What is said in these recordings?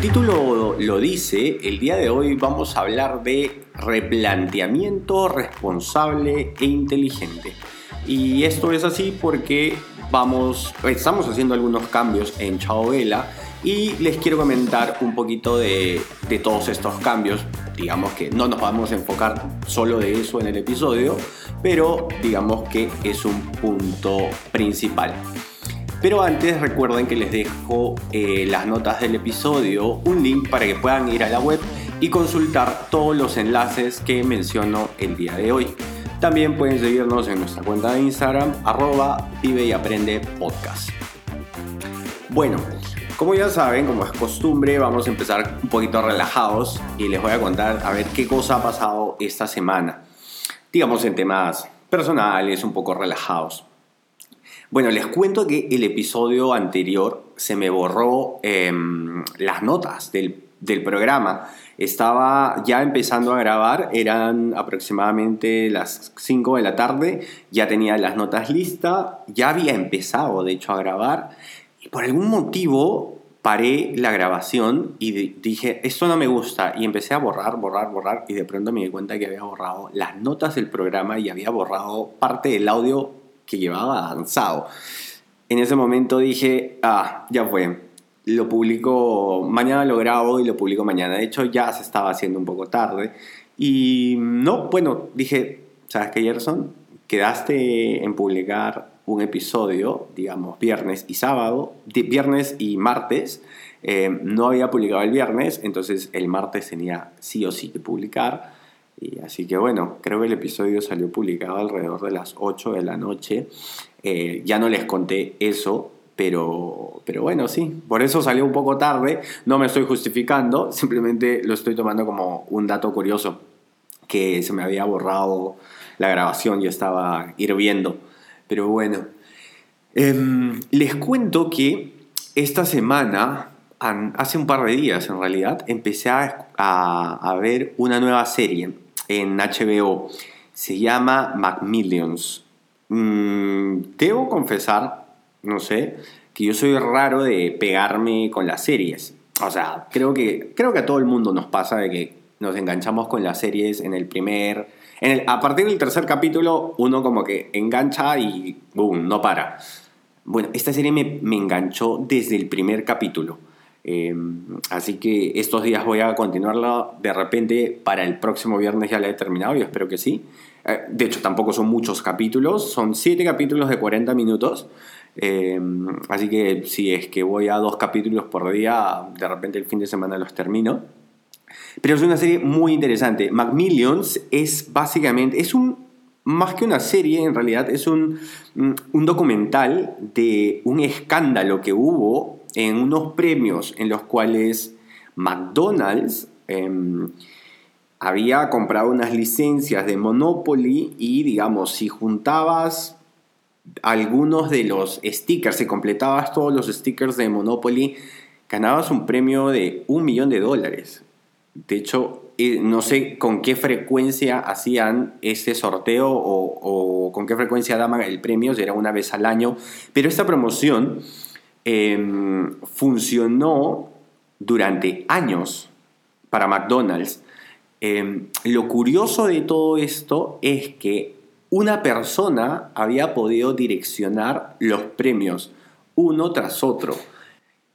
El título lo dice, el día de hoy vamos a hablar de replanteamiento responsable e inteligente. Y esto es así porque vamos, estamos haciendo algunos cambios en Vela y les quiero comentar un poquito de, de todos estos cambios. Digamos que no nos vamos a enfocar solo de eso en el episodio, pero digamos que es un punto principal. Pero antes recuerden que les dejo eh, las notas del episodio, un link para que puedan ir a la web y consultar todos los enlaces que menciono el día de hoy. También pueden seguirnos en nuestra cuenta de Instagram, arroba vive y aprende podcast. Bueno, como ya saben, como es costumbre, vamos a empezar un poquito relajados y les voy a contar a ver qué cosa ha pasado esta semana. Digamos en temas personales, un poco relajados. Bueno, les cuento que el episodio anterior se me borró em, las notas del, del, programa. Estaba ya empezando a grabar, eran aproximadamente las 5 de la tarde, ya tenía las notas listas, ya había empezado de hecho a grabar y por algún motivo paré la grabación y dije, esto no me gusta. Y empecé a borrar, borrar, borrar. Y de pronto me di cuenta que había borrado las notas del programa y había borrado parte del audio que llevaba avanzado. En ese momento dije, ah, ya fue. Lo publico, mañana lo grabo y lo publico mañana. De hecho, ya se estaba haciendo un poco tarde. Y no, bueno, dije, ¿sabes qué, Gerson? Quedaste en publicar un episodio, digamos, viernes y sábado, viernes y martes. Eh, no había publicado el viernes, entonces el martes tenía sí o sí que publicar. Y así que bueno, creo que el episodio salió publicado alrededor de las 8 de la noche. Eh, ya no les conté eso, pero, pero bueno, sí, por eso salió un poco tarde. No me estoy justificando, simplemente lo estoy tomando como un dato curioso, que se me había borrado la grabación y estaba hirviendo. Pero bueno, em, les cuento que esta semana hace un par de días en realidad, empecé a, a, ver una nueva serie en HBO. Se llama Macmillions. Mm, debo confesar, no sé, que yo soy raro de pegarme con las series. O sea, creo que, creo que a todo el mundo nos pasa de que nos enganchamos con las series en el primer... En el, a partir del tercer capítulo, uno como que engancha y boom, no para. Bueno, esta serie me, me enganchó desde el primer capítulo. Em, así que estos días voy a continuarla. De repente, para el próximo viernes ya la he terminado, y espero que sí. Eh, de hecho, tampoco son muchos capítulos, son 7 capítulos de 40 minutos. Em, así que si es que voy a dos capítulos por día, de repente el fin de semana los termino. Pero es una serie muy interesante. Macmillions es básicamente, es un, más que una serie, en realidad es un, un documental de un escándalo que hubo en unos premios en los cuales McDonald's em, había comprado unas licencias de Monopoly y digamos, si juntabas algunos de los stickers, si completabas todos los stickers de Monopoly, ganabas un premio de un millón de dólares. De hecho, eh, no sé con qué frecuencia hacían ese sorteo o, o con qué frecuencia daban el premio, si era una vez al año, pero esta promoción Em, funcionó durante años para McDonald's. Em, lo curioso de todo esto es que una persona había podido direccionar los premios uno tras otro.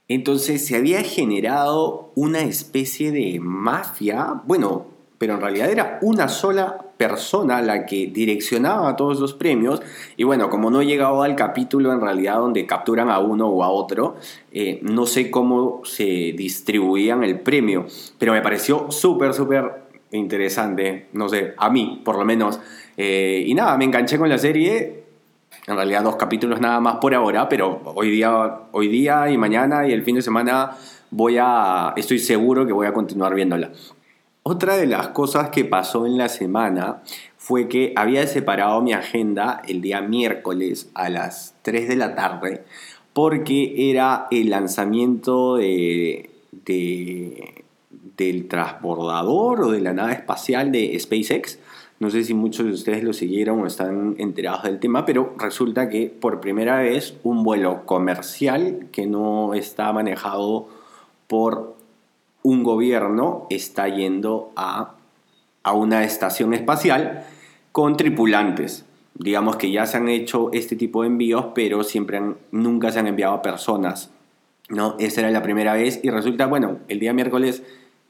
Entonces se había generado una especie de mafia, bueno, pero en realidad era una sola persona la que direccionaba todos los premios. Y bueno, como no he llegado al capítulo en realidad donde capturan a uno o a otro, eh, no sé cómo se distribuían el premio, pero me pareció súper, súper interesante, no sé, a mí por lo menos. Eh, y nada, me enganché con la serie. En realidad dos capítulos nada más por ahora, pero hoy día, hoy día y mañana y el fin de semana voy a, estoy seguro que voy a continuar viéndola. Otra de las cosas que pasó en la semana fue que había separado mi agenda el día miércoles a las 3 de la tarde porque era el lanzamiento de, del transbordador o de la nave espacial de SpaceX. No sé si muchos de ustedes lo siguieron o están enterados del tema, pero resulta que por primera vez un vuelo comercial que no está manejado por un gobierno está yendo a, a una estación espacial con tripulantes digamos que ya se han hecho este tipo de envíos, pero siempre nunca se han enviado a personas. ¿no? Esa era la primera vez y resulta, bueno, el día miércoles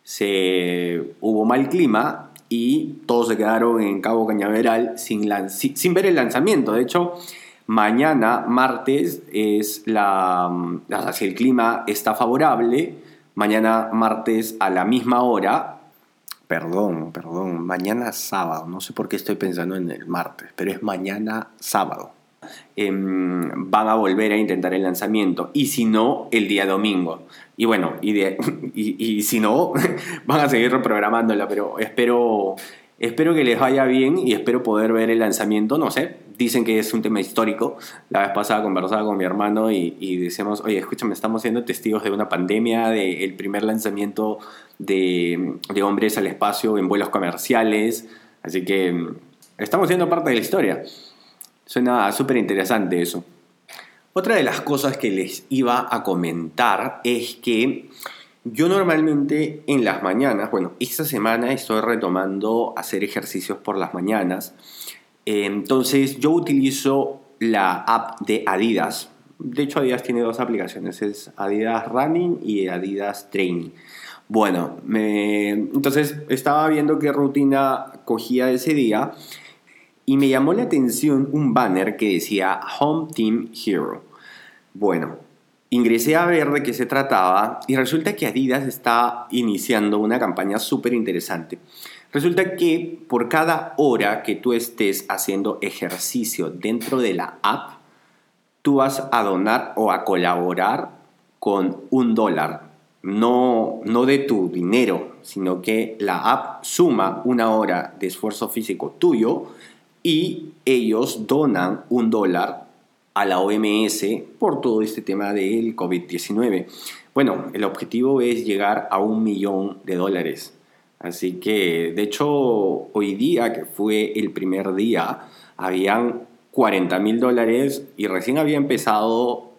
se hubo mal clima y todos se quedaron en Cabo Cañaveral sin, sin ver el lanzamiento. De hecho, mañana, martes, es la, si el clima está favorable, mañana martes a la misma hora Perdón, perdón, mañana sábado, no sé por qué estoy pensando en el martes, pero es mañana sábado. Em, van a volver a intentar el lanzamiento y si no, el día domingo. Y bueno, y, y, si no, van a seguir reprogramándola, pero espero, espero que les vaya bien y espero poder ver el lanzamiento, no sé, dicen que es un tema histórico. La vez pasada conversaba con mi hermano y, decíamos, oye, escúchame, estamos siendo testigos de una pandemia, del primer lanzamiento de, de, hombres al espacio en vuelos comerciales. Así que mm, estamos siendo parte de la historia. Suena súper interesante eso. Otra de las cosas que les iba a comentar es que yo normalmente en las mañanas, bueno, esta semana estoy retomando hacer ejercicios por las mañanas entonces yo utilizo la app de Adidas. De hecho Adidas tiene dos aplicaciones, es Adidas Running y Adidas Training. Bueno, entonces estaba viendo qué rutina cogía ese día y me llamó la atención un banner que decía Home Team Hero. Bueno, ingresé a ver de qué se trataba y resulta que Adidas está iniciando una campaña súper interesante. Resulta que por cada hora que tú estés haciendo ejercicio dentro de la app, tú vas a donar o a colaborar con un dólar. No, no de tu dinero, sino que la app suma una hora de esfuerzo físico tuyo y ellos donan un dólar a la OMS por todo este tema del COVID-19. Bueno, el objetivo es llegar a un millón de dólares. Así que, de hecho, hoy día, que fue el primer día, habían 40 mil dólares y recién había empezado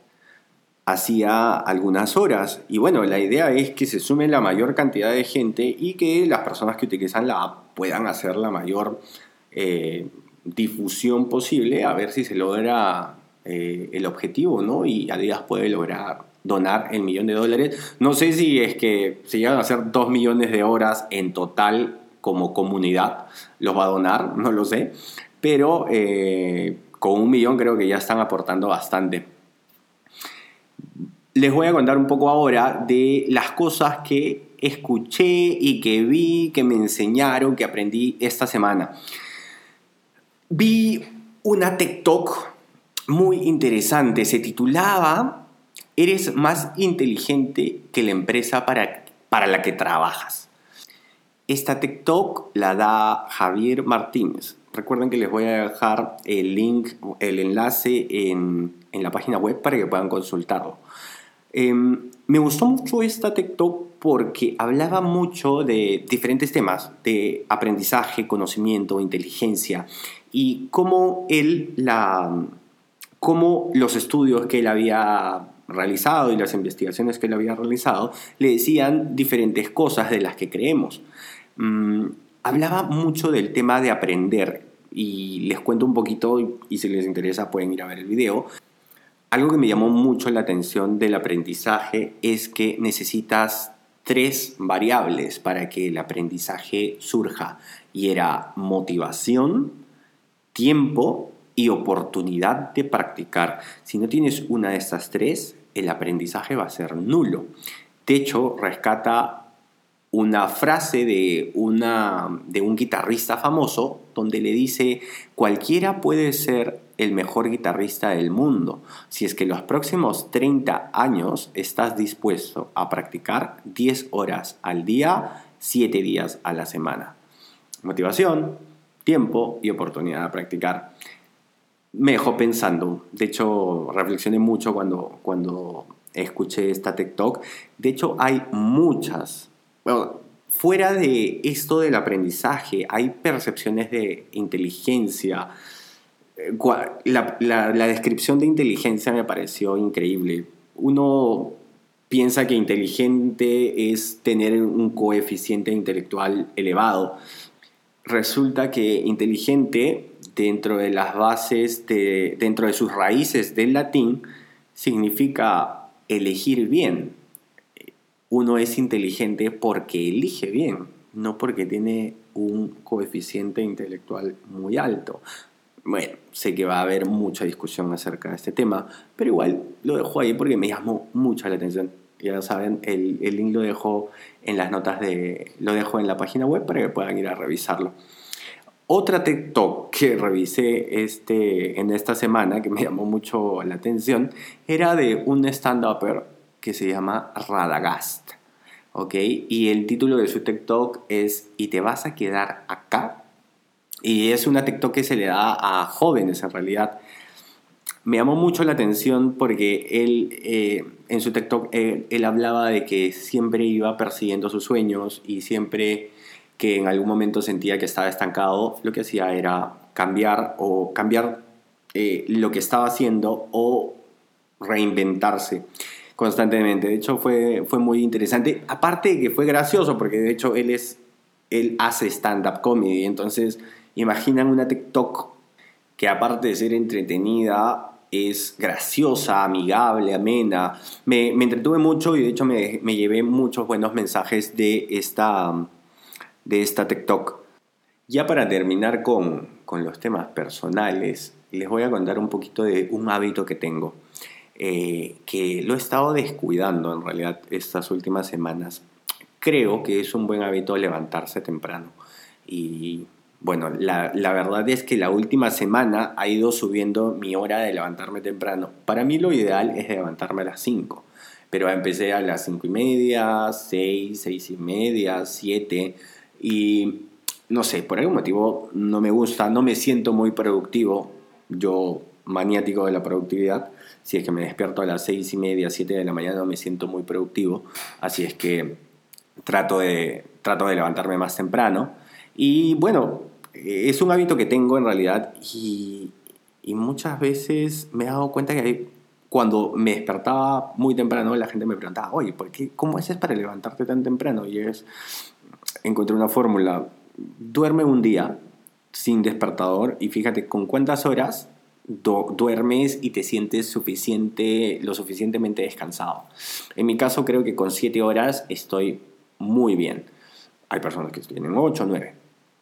hacía algunas horas. Y bueno, la idea es que se sume la mayor cantidad de gente y que las personas que utilizan la app puedan hacer la mayor eh, difusión posible a ver si se logra eh, el objetivo, ¿no? Y Adidas puede lograr donar el millón de dólares. No sé si es que se llegan a hacer dos millones de horas en total como comunidad, los va a donar, no lo sé, pero eh, con un millón creo que ya están aportando bastante. Les voy a contar un poco ahora de las cosas que escuché y que vi, que me enseñaron, que aprendí esta semana. Vi una TikTok muy interesante, se titulaba eres más inteligente que la empresa para, para la que trabajas. Esta TikTok la da Javier Martínez. Recuerden que les voy a dejar el link, el enlace en, en la página web para que puedan consultarlo. Em, me gustó mucho esta TikTok porque hablaba mucho de diferentes temas, de aprendizaje, conocimiento, inteligencia, y cómo él la, cómo los estudios que él había realizado y las investigaciones que él había realizado le decían diferentes cosas de las que creemos. Mm, hablaba mucho del tema de aprender y les cuento un poquito y si les interesa pueden ir a ver el video. Algo que me llamó mucho la atención del aprendizaje es que necesitas tres variables para que el aprendizaje surja y era motivación, tiempo y oportunidad de practicar. Si no tienes una de estas tres, el aprendizaje va a ser nulo. De hecho, rescata una frase de, una, de un guitarrista famoso donde le dice, cualquiera puede ser el mejor guitarrista del mundo si es que los próximos 30 años estás dispuesto a practicar 10 horas al día, 7 días a la semana. Motivación, tiempo y oportunidad de practicar. Me dejó pensando, de hecho reflexioné mucho cuando, cuando escuché esta TikTok. De hecho hay muchas, bueno, fuera de esto del aprendizaje, hay percepciones de inteligencia. Eh, la, la, descripción de inteligencia me pareció increíble. Uno piensa que inteligente es tener un coeficiente intelectual elevado. Resulta que inteligente, dentro de las bases, de, dentro de sus raíces del latín, significa elegir bien uno es inteligente porque elige bien, no porque tiene un coeficiente intelectual muy alto. Bueno, sé que va a haber mucha discusión acerca de este tema, pero igual lo dejo ahí porque me llamó mucho la atención. Ya saben, el, el link lo dejo en las notas de. lo dejo en la página web para que puedan ir a revisarlo. Otra TikTok que revisé este, en esta semana que me llamó mucho la atención era de un stand-upper que se llama Radagast. ¿Ok? Y el título de su TikTok es ¿Y te vas a quedar acá? Y es una TikTok que se le da a jóvenes en realidad. Me llamó mucho la atención porque él, eh, en su TikTok, él, hablaba de que siempre iba persiguiendo sus sueños y siempre que en algún momento sentía que estaba estancado, lo que hacía era cambiar o cambiar eh, lo que estaba haciendo o reinventarse constantemente. De hecho, fue, fue muy interesante. Aparte de que fue gracioso, porque de hecho él, es, él hace stand-up comedy. Entonces, imaginan una TikTok que aparte de ser entretenida, es graciosa, amigable, amena. Me, me entretuve mucho y de hecho me, me, llevé muchos buenos mensajes de esta, de esta TikTok. Ya para terminar con, con los temas personales, les voy a contar un poquito de un hábito que tengo. Eh, que lo he estado descuidando en realidad estas últimas semanas. Creo que es un buen hábito levantarse temprano. Y bueno, la, la, verdad es que la última semana ha ido subiendo mi hora de levantarme temprano. Para mí lo ideal es levantarme a las 5. Pero empecé a las 5 y media, 6, 6 y media, 7. Y no sé, por algún motivo no me gusta, no me siento muy productivo. Yo maniático de la productividad. Si es que me despierto a las seis y media, siete de la mañana, me siento muy productivo. Así es que trato de, trato de levantarme más temprano. Y bueno, es un hábito que tengo en realidad y, y muchas veces me he dado cuenta que cuando me despertaba muy temprano, la gente me preguntaba, oye, ¿por qué, ¿cómo haces para levantarte tan temprano? Y es, encontré una fórmula, duerme un día sin despertador y fíjate con cuántas horas duermes y te sientes suficiente, lo suficientemente descansado. En mi caso creo que con 7 horas estoy muy bien. Hay personas que tienen 8 o 9.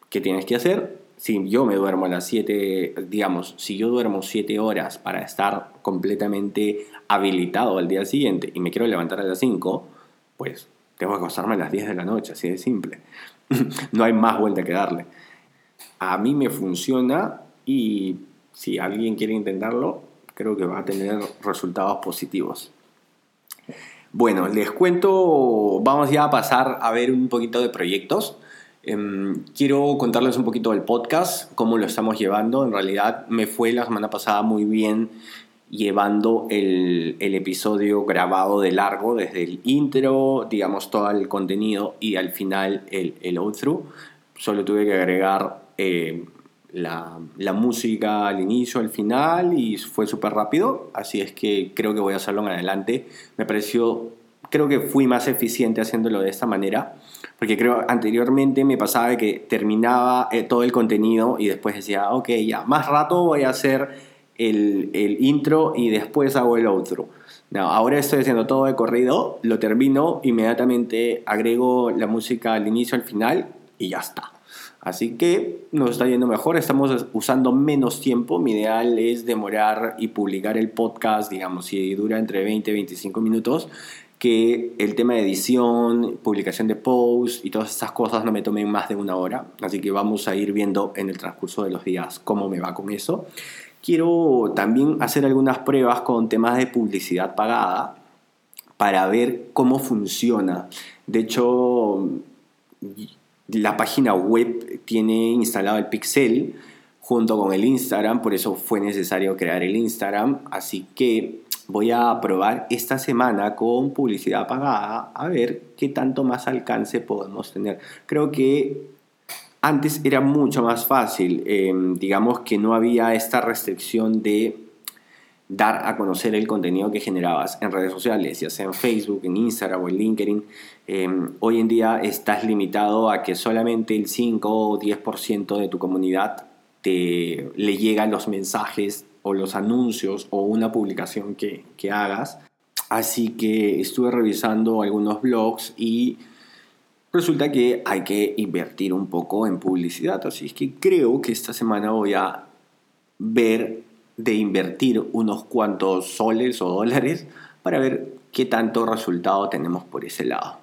¿Qué tienes que hacer? Si yo me duermo a las 7, digamos, si yo duermo 7 horas para estar completamente habilitado al día siguiente y me quiero levantar a las 5, pues tengo que acostarme a las 10 de la noche, así de simple. no hay más vuelta que darle. A mí me funciona y si alguien quiere intentarlo, creo que va a tener resultados positivos. Bueno, les cuento, vamos ya a pasar a ver un poquito de proyectos. Em, quiero contarles un poquito del podcast, cómo lo estamos llevando. En realidad me fue la semana pasada muy bien llevando el, episodio grabado de largo, desde el intro, digamos, todo el contenido y al final el, el outro. Solo tuve que agregar eh, la, la, música al inicio, al final y fue súper rápido, así es que creo que voy a hacerlo en adelante. Me pareció, creo que fui más eficiente haciéndolo de esta manera, porque creo anteriormente me pasaba que terminaba eh, todo el contenido y después decía, ok, ya, más rato voy a hacer el, intro y después hago el outro. Ahora estoy haciendo todo de corrido, lo termino, inmediatamente agrego la música al inicio, al final y ya está. Así que nos está yendo mejor, estamos usando menos tiempo. Mi ideal es demorar y publicar el podcast, digamos, si dura entre 20 y 25 minutos, que el tema de edición, publicación de posts y todas esas cosas no me tomen más de una hora. Así que vamos a ir viendo en el transcurso de los días cómo me va con eso. Quiero también hacer algunas pruebas con temas de publicidad pagada para ver cómo funciona. De hecho, la página web tiene instalado el Pixel junto con el Instagram, por eso fue necesario crear el Instagram. Así que voy a probar esta semana con publicidad pagada a ver qué tanto más alcance podemos tener. Creo que antes era mucho más fácil, em, digamos que no había esta restricción de dar a conocer el contenido que generabas en redes sociales, ya sea en Facebook, en Instagram o en LinkedIn. Em, hoy en día estás limitado a que solamente el 5 o 10% de tu comunidad te, le llegan los mensajes o los anuncios o una publicación que, que hagas. Así que estuve revisando algunos blogs y resulta que hay que invertir un poco en publicidad. Así es que creo que esta semana voy a ver de invertir unos cuantos soles o dólares para ver qué tanto resultado tenemos por ese lado.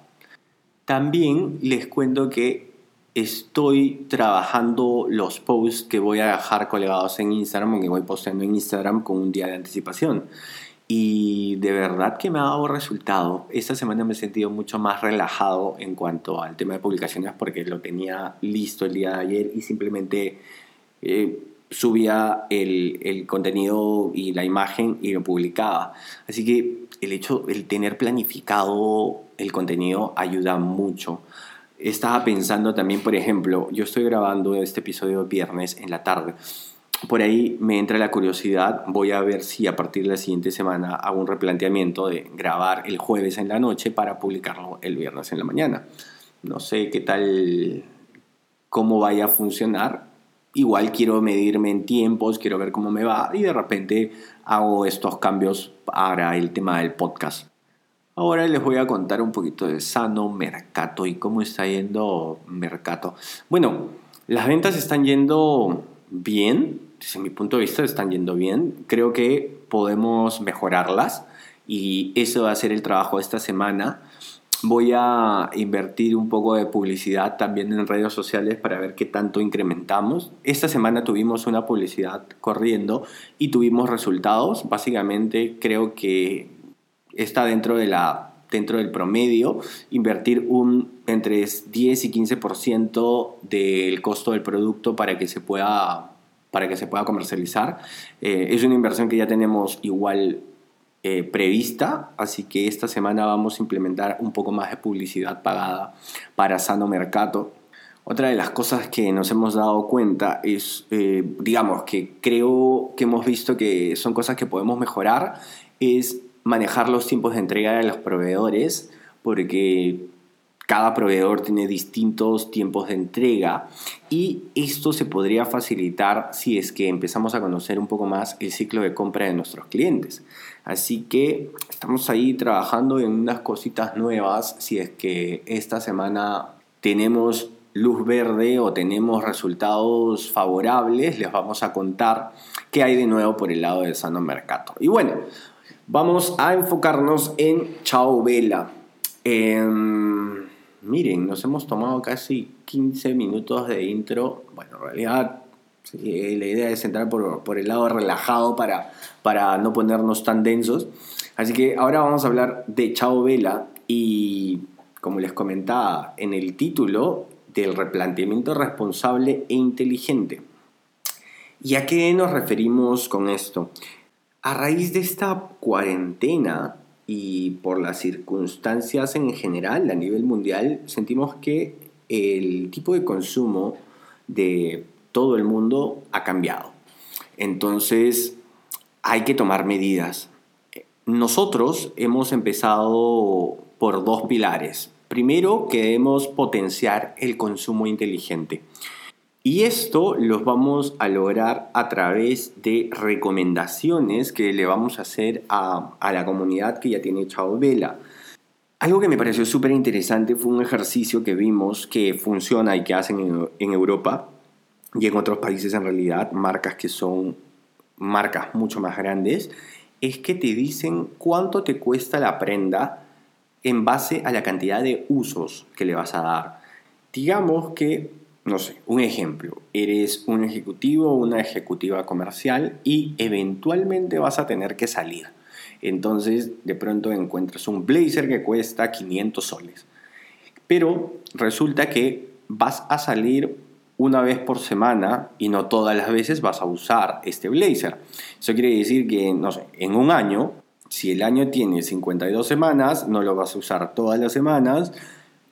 También les cuento que estoy trabajando los posts que voy a dejar colgados en Instagram o que voy posteando en Instagram con un día de anticipación. Y de verdad que me ha dado resultado. Esta semana me he sentido mucho más relajado en cuanto al tema de publicaciones porque lo tenía listo el día de ayer y simplemente eh, subía el, el, contenido y la imagen y lo publicaba. Así que el hecho, el tener planificado el contenido ayuda mucho. Estaba pensando también, por ejemplo, yo estoy grabando este episodio viernes en la tarde. Por ahí me entra la curiosidad, voy a ver si a partir de la siguiente semana hago un replanteamiento de grabar el jueves en la noche para publicarlo el viernes en la mañana. No sé qué tal, cómo vaya a funcionar, igual quiero medirme en tiempos, quiero ver cómo me va y de repente hago estos cambios para el tema del podcast. Ahora les voy a contar un poquito de Sano Mercato y cómo está yendo Mercato. Bueno, las ventas están yendo bien, desde mi punto de vista están yendo bien. Creo que podemos mejorarlas y eso va a ser el trabajo de esta semana voy a invertir un poco de publicidad también en redes sociales para ver qué tanto incrementamos. Esta semana tuvimos una publicidad corriendo y tuvimos resultados. Básicamente creo que está dentro de la dentro del promedio, invertir un entre 10 y 15% del costo del producto para que se pueda, para que se pueda comercializar. Eh, es una inversión que ya tenemos igual eh, prevista, así que esta semana vamos a implementar un poco más de publicidad pagada para Sano Mercato. Otra de las cosas que nos hemos dado cuenta es, eh, digamos, que creo que hemos visto que son cosas que podemos mejorar, es manejar los tiempos de entrega de los proveedores, porque cada proveedor tiene distintos tiempos de entrega y esto se podría facilitar si es que empezamos a conocer un poco más el ciclo de compra de nuestros clientes. Así que estamos ahí trabajando en unas cositas nuevas si es que esta semana tenemos luz verde o tenemos resultados favorables, les vamos a contar qué hay de nuevo por el lado del Sano Mercato. Y bueno, vamos a enfocarnos en Chao Vela. Em, miren, nos hemos tomado casi 15 minutos de intro. Bueno, en realidad la idea es entrar por, por, el lado relajado para, para no ponernos tan densos. Así que ahora vamos a hablar de Chao Vela y, como les comentaba en el título, del replanteamiento responsable e inteligente. ¿Y a qué nos referimos con esto? A raíz de esta cuarentena y por las circunstancias en general a nivel mundial, sentimos que el tipo de consumo de todo el mundo ha cambiado. Entonces, hay que tomar medidas. Nosotros hemos empezado por dos pilares. Primero, queremos potenciar el consumo inteligente. Y esto lo vamos a lograr a través de recomendaciones que le vamos a hacer a, la comunidad que ya tiene Chao Vela. Algo que me pareció súper interesante fue un ejercicio que vimos que funciona y que hacen en, en Europa y en otros países en realidad, marcas que son marcas mucho más grandes, es que te dicen cuánto te cuesta la prenda en base a la cantidad de usos que le vas a dar. Digamos que no sé, un ejemplo, eres un ejecutivo o una ejecutiva comercial y eventualmente vas a tener que salir. Entonces, de pronto encuentras un blazer que cuesta 500 soles. Pero resulta que vas a salir una vez por semana y no todas las veces vas a usar este blazer. Eso quiere decir que, no sé, en un año, si el año tiene 52 semanas, no lo vas a usar todas las semanas.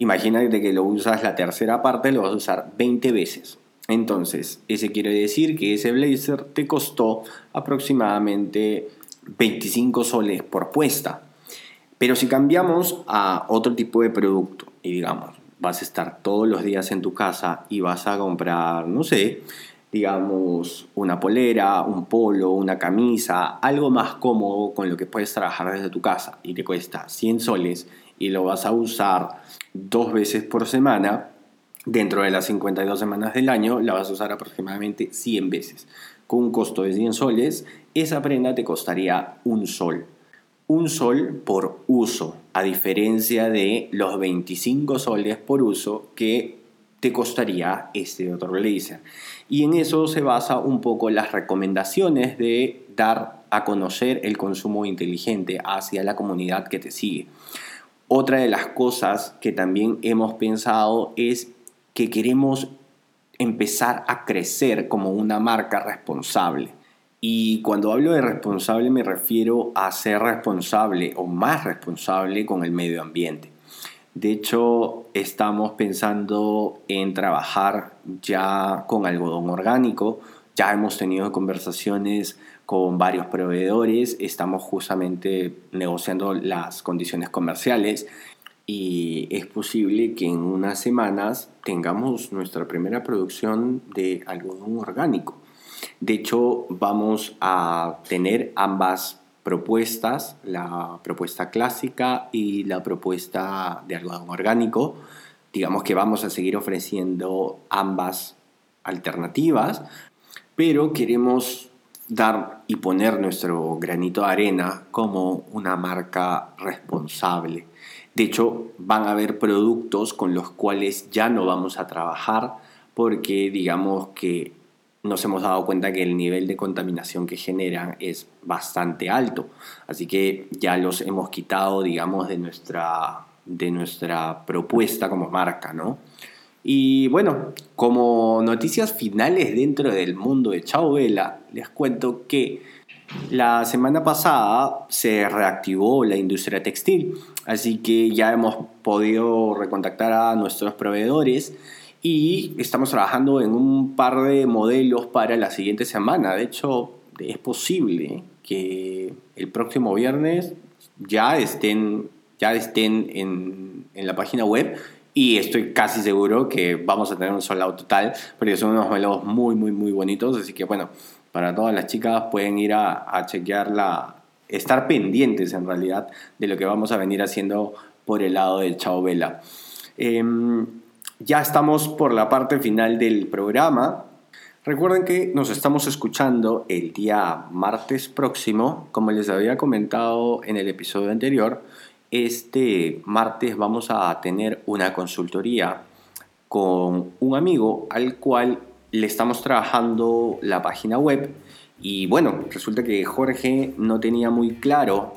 Imagínate que lo usas la tercera parte, lo vas a usar 20 veces. Entonces, ese quiere decir que ese blazer te costó aproximadamente 25 soles por puesta. Pero si cambiamos a otro tipo de producto y digamos, vas a estar todos los días en tu casa y vas a comprar, no sé, digamos, una polera, un polo, una camisa, algo más cómodo con lo que puedes trabajar desde tu casa y te cuesta 100 soles y lo vas a usar dos veces por semana, dentro de las 52 semanas del año la vas a usar aproximadamente 100 veces. Con un costo de 100 soles, esa prenda te costaría un sol un sol por uso, a diferencia de los 25 soles por uso que te costaría este otro blazer. Y en eso se basa un poco las recomendaciones de dar a conocer el consumo inteligente hacia la comunidad que te sigue. Otra de las cosas que también hemos pensado es que queremos empezar a crecer como una marca responsable. Y cuando hablo de responsable me refiero a ser responsable o más responsable con el medio ambiente. De hecho, estamos pensando en trabajar ya con algodón orgánico. Ya hemos tenido conversaciones con varios proveedores. Estamos justamente negociando las condiciones comerciales y es posible que en unas semanas tengamos nuestra primera producción de algodón orgánico. De hecho, vamos a tener ambas propuestas, la propuesta clásica y la propuesta de algodón orgánico. Digamos que vamos a seguir ofreciendo ambas alternativas, pero queremos dar y poner nuestro granito de arena como una marca responsable. De hecho, van a haber productos con los cuales ya no vamos a trabajar porque digamos que nos hemos dado cuenta que el nivel de contaminación que generan es bastante alto. Así que ya los hemos quitado, digamos, de nuestra, de nuestra propuesta como marca, ¿no? Y bueno, como noticias finales dentro del mundo de Chao Vela, les cuento que la semana pasada se reactivó la industria textil, así que ya hemos podido recontactar a nuestros proveedores y estamos trabajando en un par de modelos para la siguiente semana. De hecho, es posible que el próximo viernes ya estén, ya estén en, en la página web y estoy casi seguro que vamos a tener un sold total porque son unos modelos muy, muy, muy bonitos. Así que bueno, para todas las chicas pueden ir a, a chequear estar pendientes en realidad de lo que vamos a venir haciendo por el lado de Chao Vela. Em, ya estamos por la parte final del programa. Recuerden que nos estamos escuchando el día martes próximo. Como les había comentado en el episodio anterior, este martes vamos a tener una consultoría con un amigo al cual le estamos trabajando la página web. Y bueno, resulta que Jorge no tenía muy claro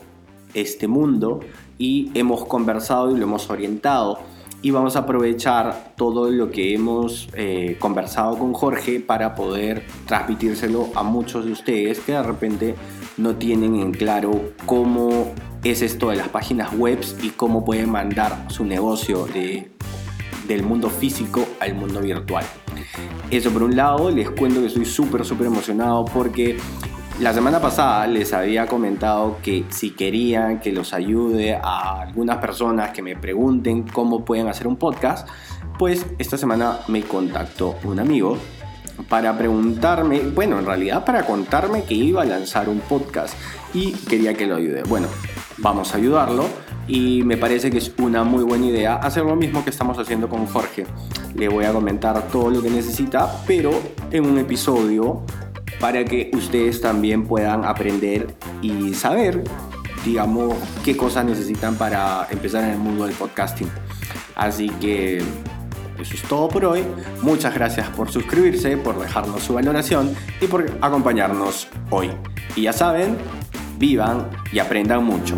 este mundo y hemos conversado y lo hemos orientado y vamos a aprovechar todo lo que hemos eh, conversado con Jorge para poder transmitírselo a muchos de ustedes que de repente no tienen en claro cómo es esto de las páginas web y cómo pueden mandar su negocio de, del mundo físico al mundo virtual. Eso por un lado, les cuento que estoy súper, súper emocionado porque la semana pasada les había comentado que si querían que los ayude a algunas personas que me pregunten cómo pueden hacer un podcast, pues esta semana me contactó un amigo para preguntarme, bueno, en realidad para contarme que iba a lanzar un podcast y quería que lo ayude. Bueno, vamos a ayudarlo y me parece que es una muy buena idea hacer lo mismo que estamos haciendo con Jorge. Le voy a comentar todo lo que necesita, pero en un episodio para que ustedes también puedan aprender y saber, digamos, qué cosas necesitan para empezar en el mundo del podcasting. Así que eso es todo por hoy. Muchas gracias por suscribirse, por dejarnos su valoración y por acompañarnos hoy. Y ya saben, vivan y aprendan mucho.